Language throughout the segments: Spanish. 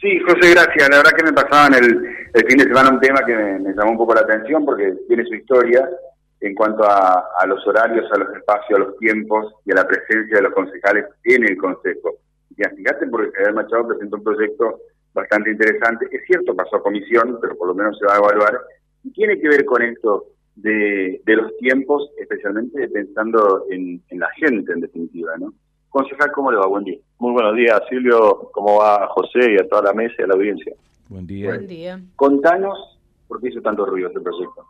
Sí, José, gracias. La verdad que me pasaban el, el fin de semana un tema que me, llamó un poco la atención porque tiene su historia en cuanto a, los horarios, a los espacios, a los tiempos y a la presencia de los concejales en el Consejo. Y fíjate, porque Javier Machado presentó un proyecto bastante interesante. Es cierto, pasó a comisión, pero por lo menos se va a evaluar. Y tiene que ver con esto de, los tiempos, especialmente pensando en, en la gente, en definitiva, ¿no? Concejal, ¿cómo le va? Buen día. Muy buenos días, Silvio. ¿Cómo va José y a toda la mesa y a la audiencia? Buen día. Buen día. Contanos por qué hizo tanto ruido este proyecto.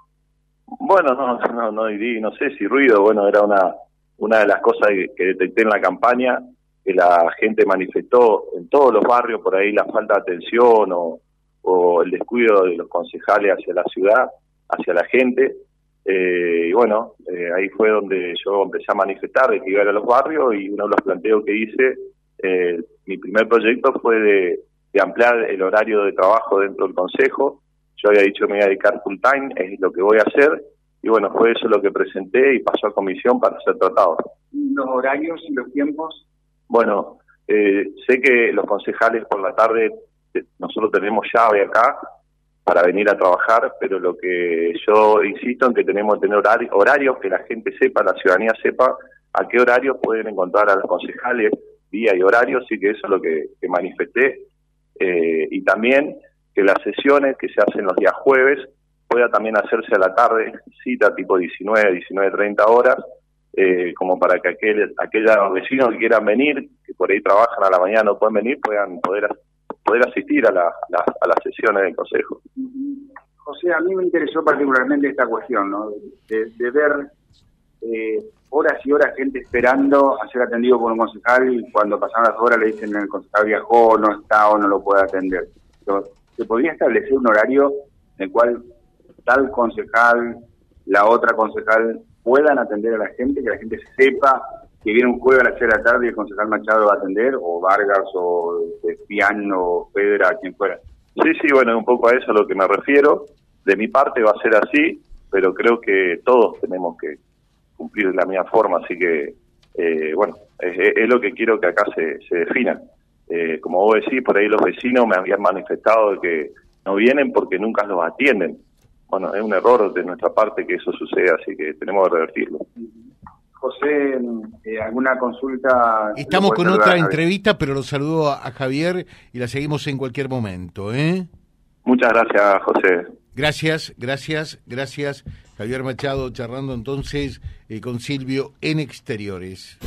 Bueno, no, no, no, no sé si ruido, bueno, era una, una de las cosas que, detecté en la campaña, que la gente manifestó en todos los barrios por ahí la falta de atención o, o el descuido de los concejales hacia la ciudad, hacia la gente. Eh, y bueno, eh, ahí fue donde yo empecé a manifestar de que iba a, ir a los barrios y uno de los planteos que hice, eh, mi primer proyecto fue de, ampliar el horario de trabajo dentro del consejo. Yo había dicho me voy a dedicar full time, es lo que voy a hacer. Y bueno, fue eso lo que presenté y pasó a comisión para ser tratado. ¿Los horarios y los tiempos? Bueno, sé que los concejales por la tarde, nosotros tenemos llave acá, para venir a trabajar, pero lo que yo insisto en que tenemos que tener horarios, que la gente sepa, la ciudadanía sepa a qué horarios pueden encontrar a los concejales, día y horarios, y que eso es lo que, manifesté. Eh, y también que las sesiones que se hacen los días jueves pueda también hacerse a la tarde, cita tipo 19, 19, 30 horas, eh, como para que aquel, aquellos vecinos que quieran venir, que por ahí trabajan a la mañana no pueden venir, puedan poder poder asistir a, la, a las sesiones del Consejo. José, a mí me interesó particularmente esta cuestión, ¿no? de, ver eh, horas y horas gente esperando a ser atendido por un concejal y cuando pasan las horas le dicen el concejal viajó, no está o no lo puede atender. ¿Se podría establecer un horario en el cual tal concejal, la otra concejal puedan atender a la gente, que la gente sepa que viene un jueves a las 6 de la tarde y el concejal Machado va a atender, o Vargas, o Piano, o Pedra, quien fuera. Sí, sí, bueno, un poco a eso a lo que me refiero. De mi parte va a ser así, pero creo que todos tenemos que cumplir de la misma forma, así que, eh, bueno, es, lo que quiero que acá se, se defina. Eh, como vos decís, por ahí los vecinos me habían manifestado que no vienen porque nunca los atienden. Bueno, es un error de nuestra parte que eso suceda, así que tenemos que revertirlo. José, eh, ¿alguna consulta? Estamos con otra entrevista, pero lo saludo a, Javier y la seguimos en cualquier momento. ¿eh? Muchas gracias, José. Gracias, gracias, gracias. Javier Machado charlando entonces eh, con Silvio en Exteriores.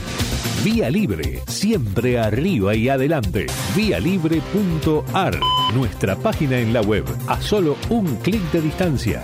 Vía Libre, siempre arriba y adelante. Vialibre.ar, nuestra página en la web, a solo un clic de distancia